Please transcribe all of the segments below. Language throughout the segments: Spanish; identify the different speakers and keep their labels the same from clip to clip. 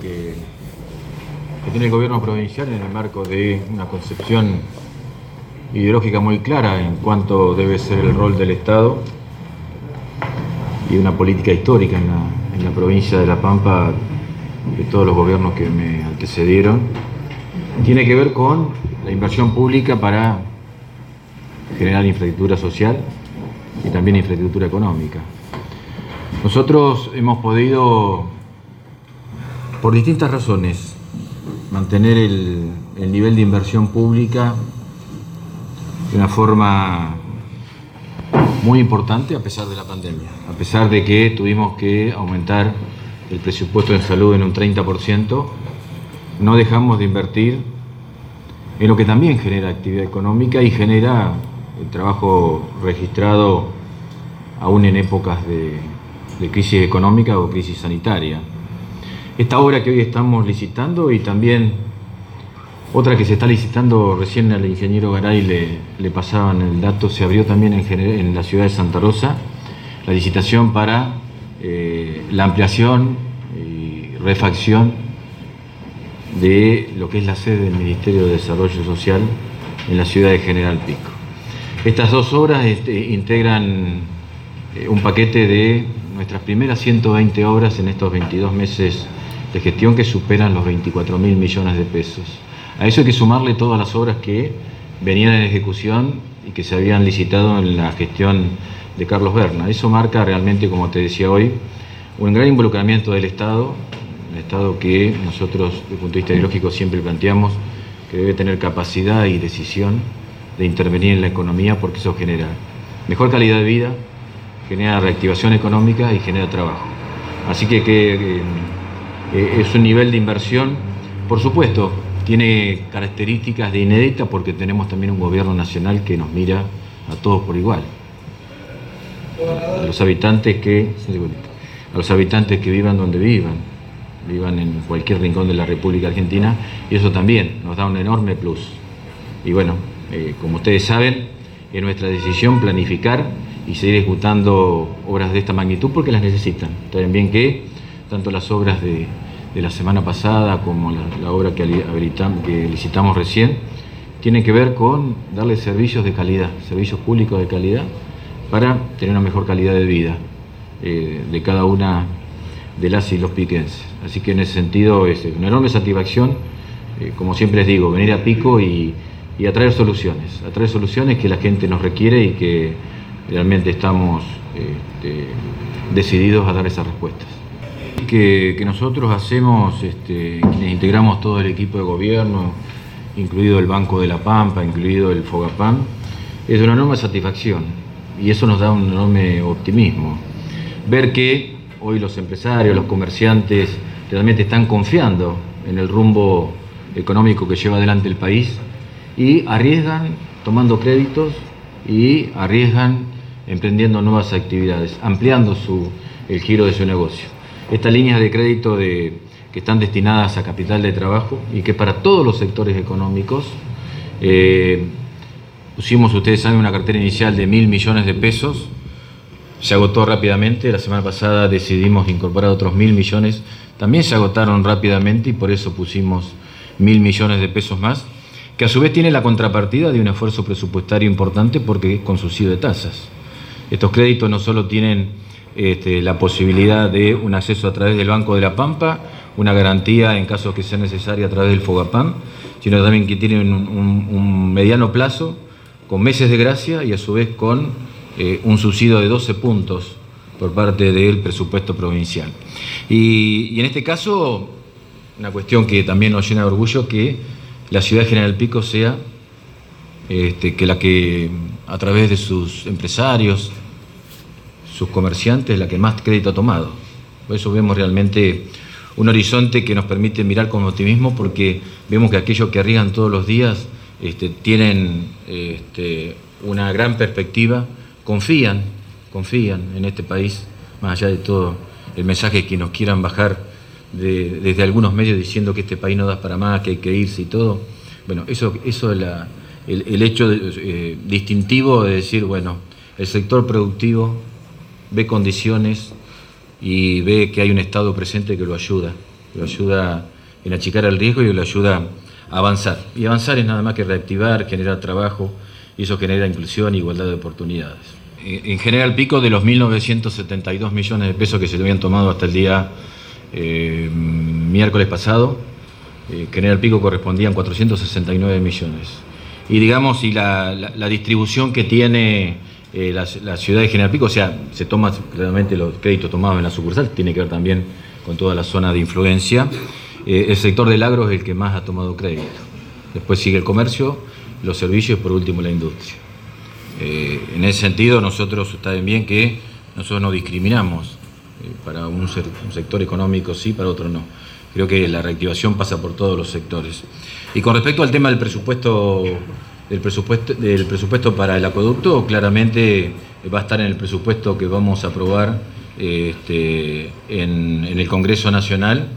Speaker 1: que, tiene el gobierno provincial en el marco de una concepción ideológica muy clara en cuanto debe ser el rol del Estado y una política histórica en la provincia de La Pampa de todos los gobiernos que me antecedieron, tiene que ver con la inversión pública para generar infraestructura social y también infraestructura económica. Nosotros hemos podido, por distintas razones, mantener el, el nivel de inversión pública de una forma muy importante a pesar de la pandemia, a pesar de que tuvimos que aumentar el presupuesto en salud en un 30%, no dejamos de invertir en lo que también genera actividad económica y genera el trabajo registrado aún en épocas de, de crisis económica o crisis sanitaria. Esta obra que hoy estamos licitando y también otra que se está licitando, recién al ingeniero Garay le, pasaban el dato, se abrió también en, en, la ciudad de Santa Rosa, la licitación para eh, la ampliación y refacción de lo que es la sede del Ministerio de Desarrollo Social en la ciudad de General Pico. Estas dos obras este, integran eh, un paquete de nuestras primeras 120 obras en estos 22 meses de gestión que superan los 24 mil millones de pesos. A eso hay que sumarle todas las obras que venían en ejecución y que se habían licitado en la gestión de Carlos Berna. Eso marca realmente, como te decía hoy, un gran involucramiento del Estado, un Estado que nosotros, desde el punto de vista ideológico, siempre planteamos que debe tener capacidad y decisión de intervenir en la economía porque eso genera mejor calidad de vida, genera reactivación económica y genera trabajo. Así que, que eh, es un nivel de inversión, por supuesto, tiene características de inédita porque tenemos también un gobierno nacional que nos mira a todos por igual. A los habitantes que, a los habitantes que vivan donde vivan, vivan en cualquier rincón de la República Argentina, y eso también nos da un enorme plus. Y bueno, eh, como ustedes saben, es nuestra decisión planificar y seguir ejecutando obras de esta magnitud porque las necesitan. Saben bien que tanto las obras de la semana pasada como la, obra que, licitamos recién, tienen que ver con darle servicios de calidad, servicios públicos de calidad, para tener una mejor calidad de vida eh, de cada una de las y los piquenses. Así que en ese sentido es una enorme satisfacción, eh, como siempre les digo, venir a pico y, y a traer soluciones, a traer soluciones que la gente nos requiere y que realmente estamos este, decididos a dar esas respuestas que, nosotros hacemos, este, quienes integramos todo el equipo de gobierno, incluido el Banco de la Pampa, incluido el Fogapam, es una enorme satisfacción y eso nos da un enorme optimismo. Ver que hoy los empresarios, los comerciantes realmente están confiando en el rumbo económico que lleva adelante el país y arriesgan tomando créditos y arriesgan emprendiendo nuevas actividades, ampliando el giro de su negocio estas líneas de crédito de, que están destinadas a capital de trabajo y que para todos los sectores económicos eh, pusimos, ustedes saben, una cartera inicial de mil millones de pesos, se agotó rápidamente, la semana pasada decidimos incorporar otros mil millones, también se agotaron rápidamente y por eso pusimos mil millones de pesos más, que a su vez tiene la contrapartida de un esfuerzo presupuestario importante porque es con subsidio de tasas. Estos créditos no solo tienen este, la posibilidad de un acceso a través del Banco de la Pampa, una garantía en caso que sea necesaria a través del Fogapam, sino también que tienen un, mediano plazo, con meses de gracia y a su vez con eh, un subsidio de 12 puntos por parte del presupuesto provincial. Y, y, en este caso, una cuestión que también nos llena de orgullo, que la ciudad de General Pico sea este, que la que a través de sus empresarios, sus comerciantes la que más crédito ha tomado. Por eso vemos realmente un horizonte que nos permite mirar con optimismo porque vemos que aquellos que arriesgan todos los días este, tienen este, una gran perspectiva, confían, confían en este país, más allá de todo el mensaje que nos quieran bajar de, desde algunos medios diciendo que este país no da para más, que hay que irse y todo. Bueno, eso, eso es la, el, el, hecho eh, distintivo de decir, bueno, el sector productivo ve condiciones y ve que hay un Estado presente que lo ayuda lo ayuda en achicar el riesgo y lo ayuda a avanzar. Y avanzar es nada más que reactivar, generar trabajo, y eso genera inclusión e igualdad de oportunidades. En general, pico de los 1.972 millones de pesos que se habían tomado hasta el día eh, miércoles pasado, eh, General Pico correspondían 469 millones. Y digamos, y la, distribución que tiene eh, la, ciudad de General Pico, o sea, se toman claramente los créditos tomados en la sucursal, tiene que ver también con toda la zona de influencia. Eh, el sector del agro es el que más ha tomado crédito. Después sigue el comercio, los servicios y por último la industria. en ese sentido, nosotros está bien que nosotros no discriminamos. para un sector económico sí, para otro no. Creo que la reactivación pasa por todos los sectores. Y con respecto al tema del presupuesto, del presupuesto, del presupuesto para el acueducto, claramente va a estar en el presupuesto que vamos a aprobar este, en, el Congreso Nacional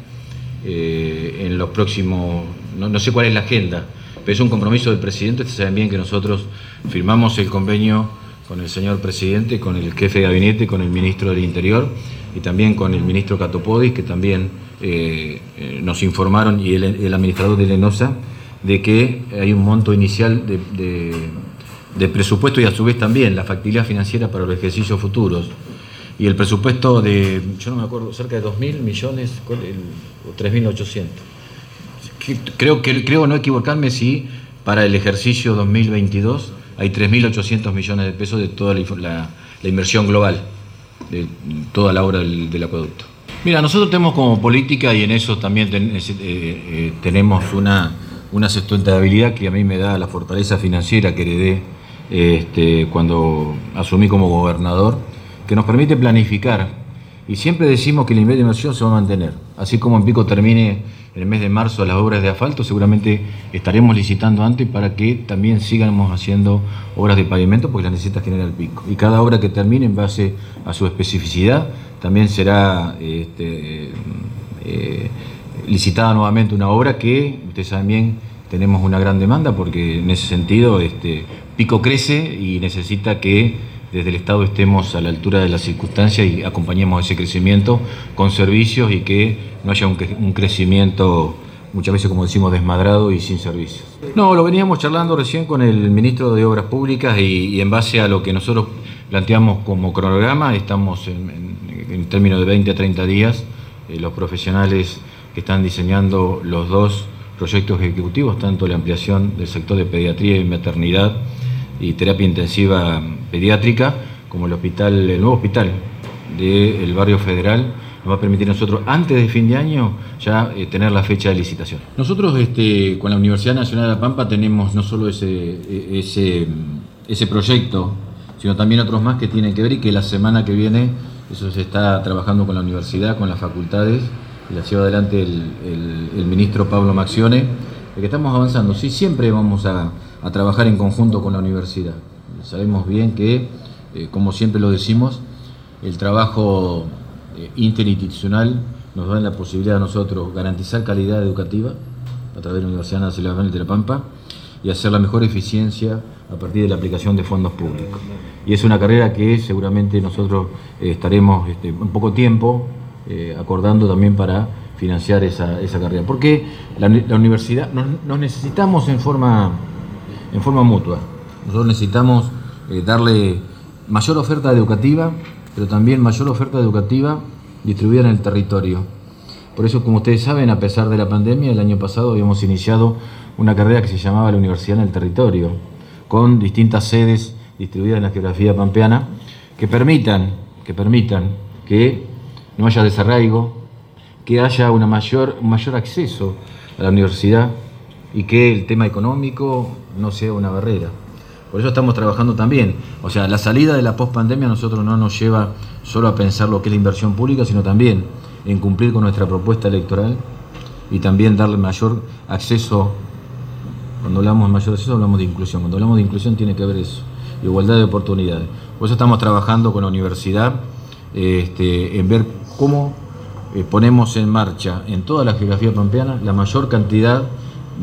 Speaker 1: eh, en los próximos, no, sé cuál es la agenda, pero es un compromiso del presidente. Ustedes saben bien que nosotros firmamos el convenio con el señor presidente, con el jefe de gabinete, con el ministro del Interior y también con el ministro Catopodis, que también eh, eh, nos informaron, y el, administrador de Lenosa, de que hay un monto inicial de, presupuesto y a su vez también la factibilidad financiera para los ejercicios futuros. Y el presupuesto de, yo no me acuerdo, cerca de 2.000 millones o 3.800. Creo, creo no equivocarme si para el ejercicio 2022 hay 3.800 millones de pesos de toda la, inversión global, de toda la obra del acueducto. Mira, nosotros tenemos como política y en eso también eh, eh, tenemos una, una sustentabilidad que a mí me da la fortaleza financiera que heredé este, cuando asumí como gobernador, que nos permite planificar. Y siempre decimos que el nivel de inversión se va a mantener. Así como en Pico termine en el mes de marzo las obras de asfalto, seguramente estaremos licitando antes para que también sigamos haciendo obras de pavimento porque las necesita General Pico. Y cada obra que termine en base a su especificidad también será este, eh, licitada nuevamente una obra que, ustedes saben bien, tenemos una gran demanda porque en ese sentido este, Pico crece y necesita que desde el Estado estemos a la altura de las circunstancias y acompañemos ese crecimiento con servicios y que no haya un, crecimiento muchas veces, como decimos, desmadrado y sin servicios. No, lo veníamos charlando recién con el ministro de Obras Públicas y, en base a lo que nosotros planteamos como cronograma, estamos en en términos de 20 a 30 días, eh, los profesionales que están diseñando los dos proyectos ejecutivos, tanto la ampliación del sector de pediatría y maternidad y terapia intensiva pediátrica, como el hospital, el nuevo hospital del barrio federal, nos va a permitir a nosotros, antes de fin de año, ya eh, tener la fecha de licitación. Nosotros este, con la Universidad Nacional de La Pampa tenemos no solo ese, e, ese, ese proyecto, sino también otros más que tienen que ver y que la semana que viene eso se está trabajando con la universidad, con las facultades, la lleva adelante el, ministro Pablo Maxione, de que estamos avanzando. Sí, siempre vamos a, trabajar en conjunto con la universidad. Sabemos bien que, eh, como siempre lo decimos, el trabajo eh, interinstitucional nos da la posibilidad a nosotros garantizar calidad educativa a través de la Universidad Nacional de La Pampa y hacer la mejor eficiencia a partir de la aplicación de fondos públicos. Y es una carrera que seguramente nosotros eh, estaremos este, un poco tiempo eh, acordando también para financiar esa, carrera. Porque la, universidad nos, necesitamos en forma, en forma mutua. Nosotros necesitamos eh, darle mayor oferta educativa, pero también mayor oferta educativa distribuida en el territorio. Por eso, como ustedes saben, a pesar de la pandemia, el año pasado habíamos iniciado una carrera que se llamaba la Universidad en el Territorio, con distintas sedes distribuidas en la geografía pampeana, que permitan, que permitan que no haya desarraigo, que haya una mayor, un mayor acceso a la universidad y que el tema económico no sea una barrera. Por eso estamos trabajando también. O sea, la salida de la pospandemia a nosotros no nos lleva solo a pensar lo que es la inversión pública, sino también en cumplir con nuestra propuesta electoral y también darle mayor acceso cuando hablamos de mayor acceso hablamos de inclusión. Cuando hablamos de inclusión tiene que ver eso, igualdad de oportunidades. Por eso estamos trabajando con la universidad este, en ver cómo eh, ponemos en marcha en toda la geografía pampeana la mayor cantidad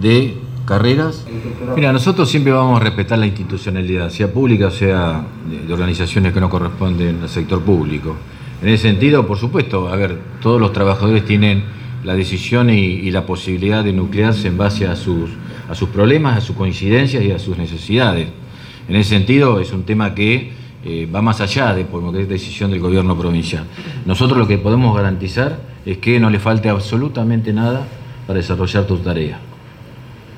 Speaker 1: de carreras. Mira, nosotros siempre vamos a respetar la institucionalidad, sea pública o sea de organizaciones que no corresponden al sector público. En ese sentido, por supuesto, a ver, todos los trabajadores tienen la decisión y, la posibilidad de nuclearse en base a sus, a sus problemas, a sus coincidencias y a sus necesidades. En ese sentido, es un tema que eh, va más allá de por es decisión del gobierno provincial. Nosotros lo que podemos garantizar es que no le falte absolutamente nada para desarrollar tu tarea.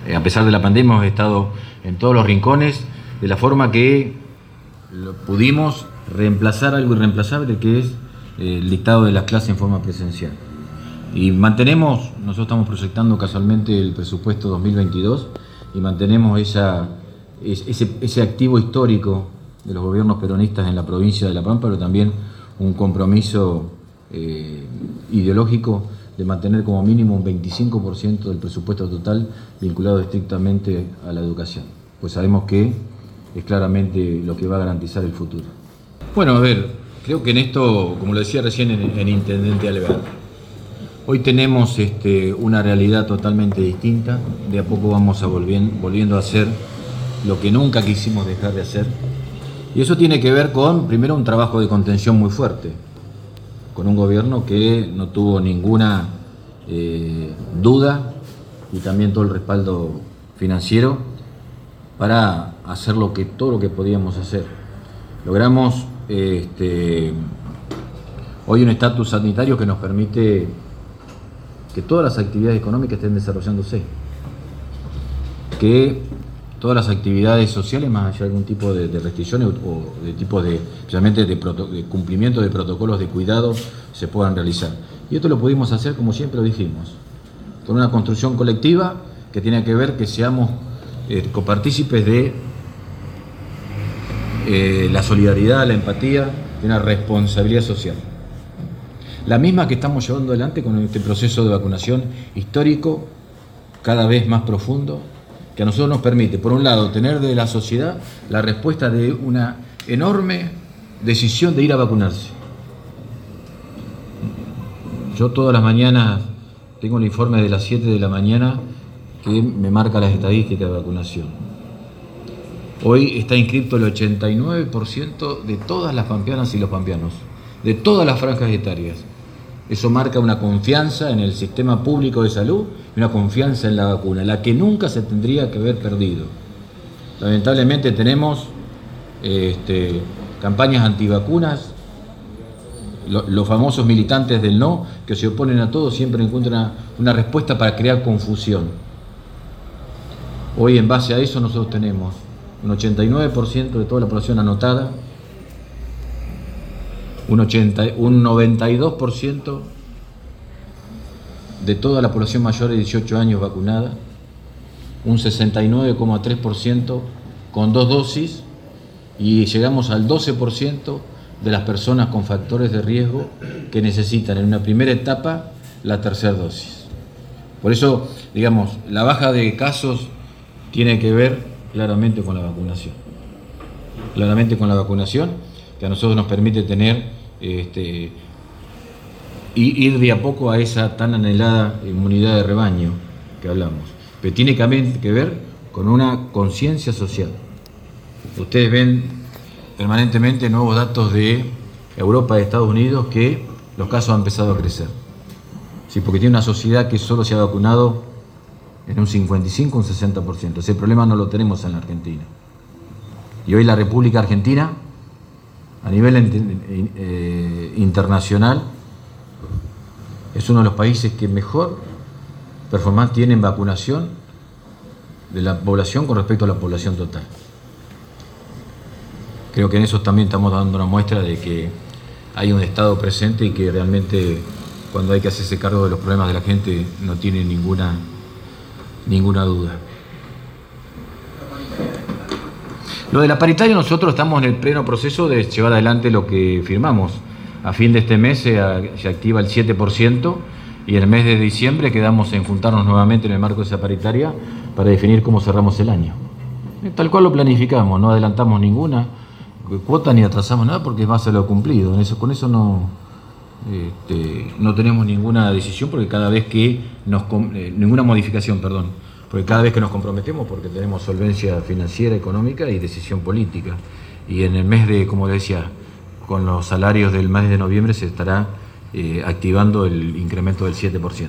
Speaker 1: Eh, a pesar de la pandemia hemos estado en todos los rincones de la forma que pudimos reemplazar algo irreemplazable que es eh, el dictado de las clases en forma presencial. Y mantenemos, nosotros estamos proyectando casualmente el presupuesto 2022 y mantenemos esa, ese, ese activo histórico de los gobiernos peronistas en la provincia de La Pampa, pero también un compromiso eh, ideológico de mantener como mínimo un 25% del presupuesto total vinculado estrictamente a la educación, pues sabemos que es claramente lo que va a garantizar el futuro. Bueno, a ver, creo que en esto, como lo decía recién el, Intendente Alvear, hoy tenemos este, una realidad totalmente distinta, de a poco vamos a volviendo a hacer lo que nunca quisimos dejar de hacer, y eso tiene que ver con, primero, un trabajo de contención muy fuerte, con un gobierno que no tuvo ninguna eh, duda y también todo el respaldo financiero para hacer lo que, todo lo que podíamos hacer. Logramos este, hoy un estatus sanitario que nos permite que todas las actividades económicas estén desarrollándose, que todas las actividades sociales, más allá de algún tipo de, restricciones o de tipo de, especialmente de, cumplimiento de protocolos de cuidado, se puedan realizar. Y esto lo pudimos hacer como siempre lo dijimos, con una construcción colectiva que tiene que ver que seamos eh, copartícipes de eh, la solidaridad, la empatía, de una responsabilidad social. La misma que estamos llevando adelante con este proceso de vacunación histórico, cada vez más profundo, que a nosotros nos permite, por un lado, tener de la sociedad la respuesta de una enorme decisión de ir a vacunarse. Yo todas las mañanas tengo un informe de las 7 de la mañana que me marca las estadísticas de vacunación. Hoy está inscrito el 89% de todas las pampeanas y los pampeanos, de todas las franjas etarias. Eso marca una confianza en el sistema público de salud y una confianza en la vacuna, la que nunca se tendría que haber perdido. Lamentablemente tenemos este, campañas antivacunas, los famosos militantes del no, que se oponen a todo, siempre encuentran una respuesta para crear confusión. Hoy en base a eso nosotros tenemos un 89% de toda la población anotada, un, 80, un 92% de toda la población mayor de 18 años vacunada, un 69,3% con dos dosis y llegamos al 12% de las personas con factores de riesgo que necesitan en una primera etapa la tercera dosis. Por eso, digamos, la baja de casos tiene que ver claramente con la vacunación. Claramente con la vacunación, que a nosotros nos permite tener este, ir de a poco a esa tan anhelada inmunidad de rebaño que hablamos. Pero tiene que ver con una conciencia social. Ustedes ven permanentemente nuevos datos de Europa y Estados Unidos que los casos han empezado a crecer. Sí, porque tiene una sociedad que solo se ha vacunado en un 55, un 60%. Ese problema no lo tenemos en la Argentina. Y hoy la República Argentina, a nivel eh, internacional, es uno de los países que mejor performance tiene en vacunación de la población con respecto a la población total. Creo que en eso también estamos dando una muestra de que hay un Estado presente y que realmente cuando hay que hacerse cargo de los problemas de la gente no tiene ninguna, ninguna duda. Lo de la paritaria nosotros estamos en el pleno proceso de llevar adelante lo que firmamos. A fin de este mes se, activa el 7% y el mes de diciembre quedamos en juntarnos nuevamente en el marco de esa paritaria para definir cómo cerramos el año. Tal cual lo planificamos, no adelantamos ninguna cuota ni atrasamos nada porque más a lo cumplido. con eso no, este, no tenemos ninguna decisión porque cada vez que nos eh, ninguna modificación, perdón, porque cada vez que nos comprometemos porque tenemos solvencia financiera, económica y decisión política. Y en el mes de, como decía, con los salarios del mes de noviembre se estará eh, activando el incremento del 7%.